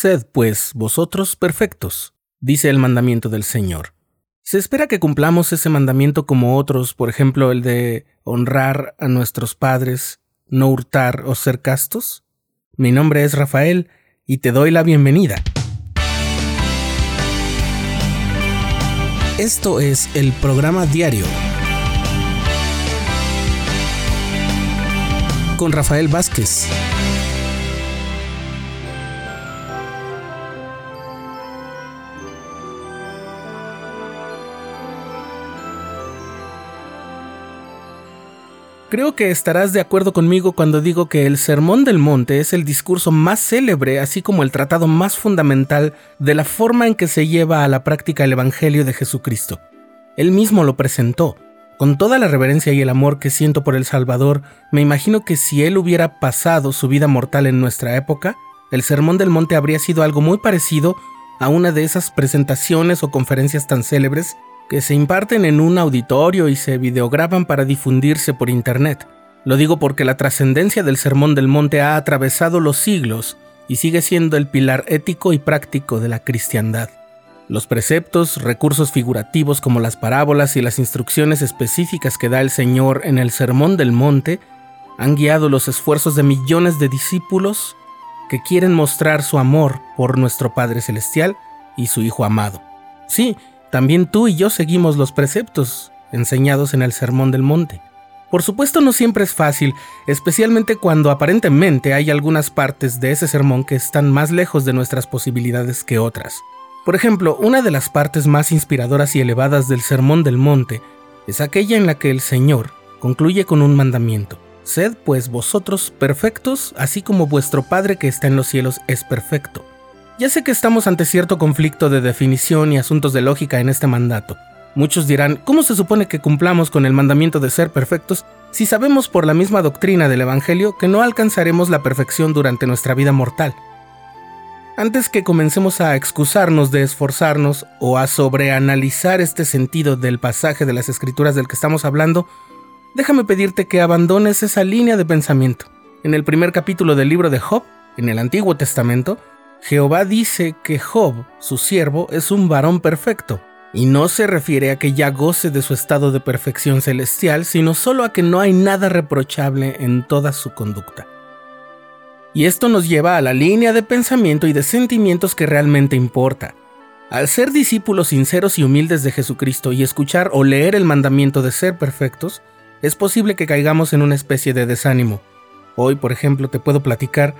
Sed, pues, vosotros perfectos, dice el mandamiento del Señor. Se espera que cumplamos ese mandamiento como otros, por ejemplo, el de honrar a nuestros padres, no hurtar o ser castos. Mi nombre es Rafael y te doy la bienvenida. Esto es el programa diario con Rafael Vázquez. Creo que estarás de acuerdo conmigo cuando digo que el Sermón del Monte es el discurso más célebre, así como el tratado más fundamental de la forma en que se lleva a la práctica el Evangelio de Jesucristo. Él mismo lo presentó. Con toda la reverencia y el amor que siento por el Salvador, me imagino que si él hubiera pasado su vida mortal en nuestra época, el Sermón del Monte habría sido algo muy parecido a una de esas presentaciones o conferencias tan célebres que se imparten en un auditorio y se videograban para difundirse por Internet. Lo digo porque la trascendencia del Sermón del Monte ha atravesado los siglos y sigue siendo el pilar ético y práctico de la cristiandad. Los preceptos, recursos figurativos como las parábolas y las instrucciones específicas que da el Señor en el Sermón del Monte han guiado los esfuerzos de millones de discípulos que quieren mostrar su amor por nuestro Padre Celestial y su Hijo amado. Sí, también tú y yo seguimos los preceptos enseñados en el Sermón del Monte. Por supuesto no siempre es fácil, especialmente cuando aparentemente hay algunas partes de ese sermón que están más lejos de nuestras posibilidades que otras. Por ejemplo, una de las partes más inspiradoras y elevadas del Sermón del Monte es aquella en la que el Señor concluye con un mandamiento. Sed pues vosotros perfectos, así como vuestro Padre que está en los cielos es perfecto. Ya sé que estamos ante cierto conflicto de definición y asuntos de lógica en este mandato. Muchos dirán, ¿cómo se supone que cumplamos con el mandamiento de ser perfectos si sabemos por la misma doctrina del Evangelio que no alcanzaremos la perfección durante nuestra vida mortal? Antes que comencemos a excusarnos de esforzarnos o a sobreanalizar este sentido del pasaje de las escrituras del que estamos hablando, déjame pedirte que abandones esa línea de pensamiento. En el primer capítulo del libro de Job, en el Antiguo Testamento, Jehová dice que Job, su siervo, es un varón perfecto, y no se refiere a que ya goce de su estado de perfección celestial, sino solo a que no hay nada reprochable en toda su conducta. Y esto nos lleva a la línea de pensamiento y de sentimientos que realmente importa. Al ser discípulos sinceros y humildes de Jesucristo y escuchar o leer el mandamiento de ser perfectos, es posible que caigamos en una especie de desánimo. Hoy, por ejemplo, te puedo platicar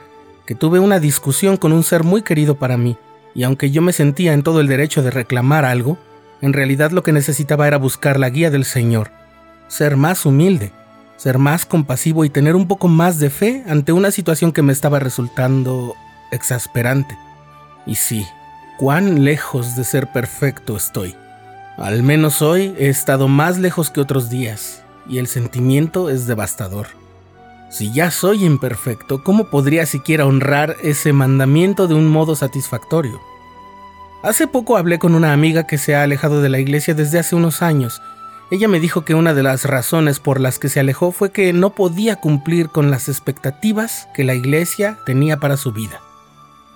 que tuve una discusión con un ser muy querido para mí, y aunque yo me sentía en todo el derecho de reclamar algo, en realidad lo que necesitaba era buscar la guía del Señor, ser más humilde, ser más compasivo y tener un poco más de fe ante una situación que me estaba resultando exasperante. Y sí, cuán lejos de ser perfecto estoy. Al menos hoy he estado más lejos que otros días, y el sentimiento es devastador. Si ya soy imperfecto, ¿cómo podría siquiera honrar ese mandamiento de un modo satisfactorio? Hace poco hablé con una amiga que se ha alejado de la iglesia desde hace unos años. Ella me dijo que una de las razones por las que se alejó fue que no podía cumplir con las expectativas que la iglesia tenía para su vida,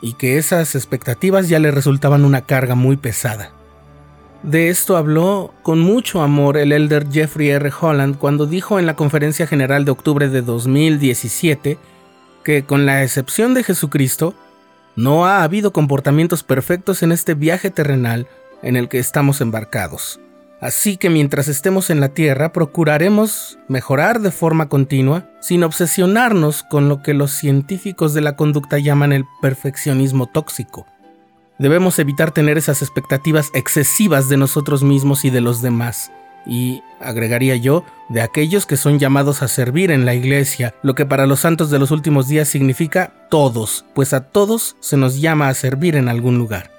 y que esas expectativas ya le resultaban una carga muy pesada. De esto habló con mucho amor el elder Jeffrey R. Holland cuando dijo en la Conferencia General de octubre de 2017 que con la excepción de Jesucristo, no ha habido comportamientos perfectos en este viaje terrenal en el que estamos embarcados. Así que mientras estemos en la Tierra procuraremos mejorar de forma continua sin obsesionarnos con lo que los científicos de la conducta llaman el perfeccionismo tóxico Debemos evitar tener esas expectativas excesivas de nosotros mismos y de los demás. Y, agregaría yo, de aquellos que son llamados a servir en la iglesia, lo que para los santos de los últimos días significa todos, pues a todos se nos llama a servir en algún lugar.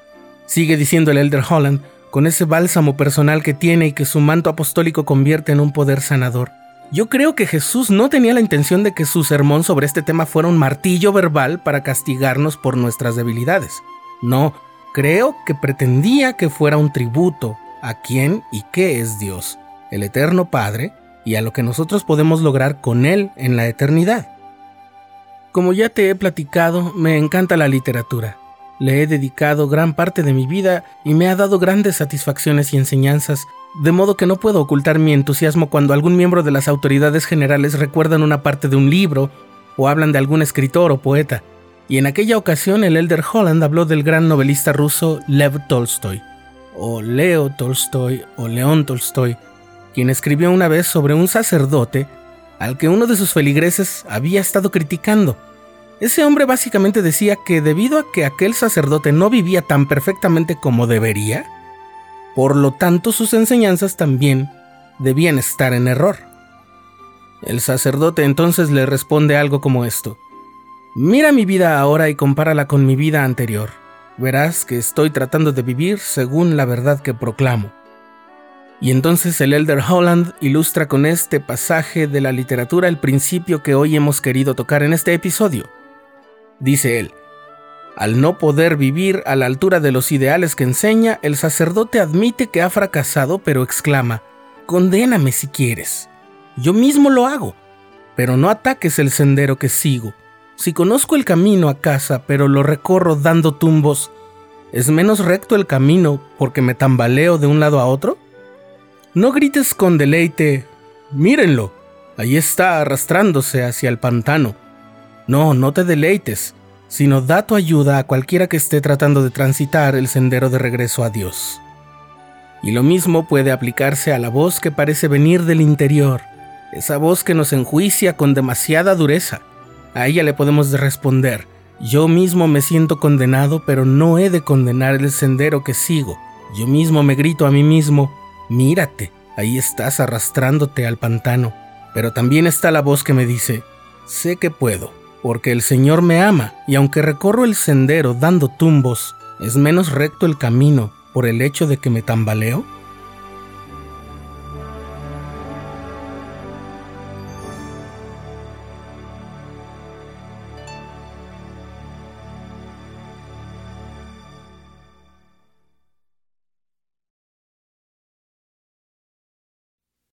Sigue diciendo el Elder Holland, con ese bálsamo personal que tiene y que su manto apostólico convierte en un poder sanador. Yo creo que Jesús no tenía la intención de que su sermón sobre este tema fuera un martillo verbal para castigarnos por nuestras debilidades. No, creo que pretendía que fuera un tributo a quién y qué es Dios, el Eterno Padre, y a lo que nosotros podemos lograr con Él en la eternidad. Como ya te he platicado, me encanta la literatura. Le he dedicado gran parte de mi vida y me ha dado grandes satisfacciones y enseñanzas, de modo que no puedo ocultar mi entusiasmo cuando algún miembro de las autoridades generales recuerdan una parte de un libro o hablan de algún escritor o poeta. Y en aquella ocasión el elder Holland habló del gran novelista ruso Lev Tolstoy, o Leo Tolstoy, o León Tolstoy, quien escribió una vez sobre un sacerdote al que uno de sus feligreses había estado criticando. Ese hombre básicamente decía que debido a que aquel sacerdote no vivía tan perfectamente como debería, por lo tanto sus enseñanzas también debían estar en error. El sacerdote entonces le responde algo como esto. Mira mi vida ahora y compárala con mi vida anterior. Verás que estoy tratando de vivir según la verdad que proclamo. Y entonces el Elder Holland ilustra con este pasaje de la literatura el principio que hoy hemos querido tocar en este episodio. Dice él, al no poder vivir a la altura de los ideales que enseña, el sacerdote admite que ha fracasado, pero exclama, condéname si quieres. Yo mismo lo hago, pero no ataques el sendero que sigo. Si conozco el camino a casa, pero lo recorro dando tumbos, ¿es menos recto el camino porque me tambaleo de un lado a otro? No grites con deleite, mírenlo, ahí está arrastrándose hacia el pantano. No, no te deleites, sino da tu ayuda a cualquiera que esté tratando de transitar el sendero de regreso a Dios. Y lo mismo puede aplicarse a la voz que parece venir del interior, esa voz que nos enjuicia con demasiada dureza. A ella le podemos responder, yo mismo me siento condenado, pero no he de condenar el sendero que sigo. Yo mismo me grito a mí mismo, Mírate, ahí estás arrastrándote al pantano. Pero también está la voz que me dice, sé que puedo, porque el Señor me ama, y aunque recorro el sendero dando tumbos, ¿es menos recto el camino por el hecho de que me tambaleo?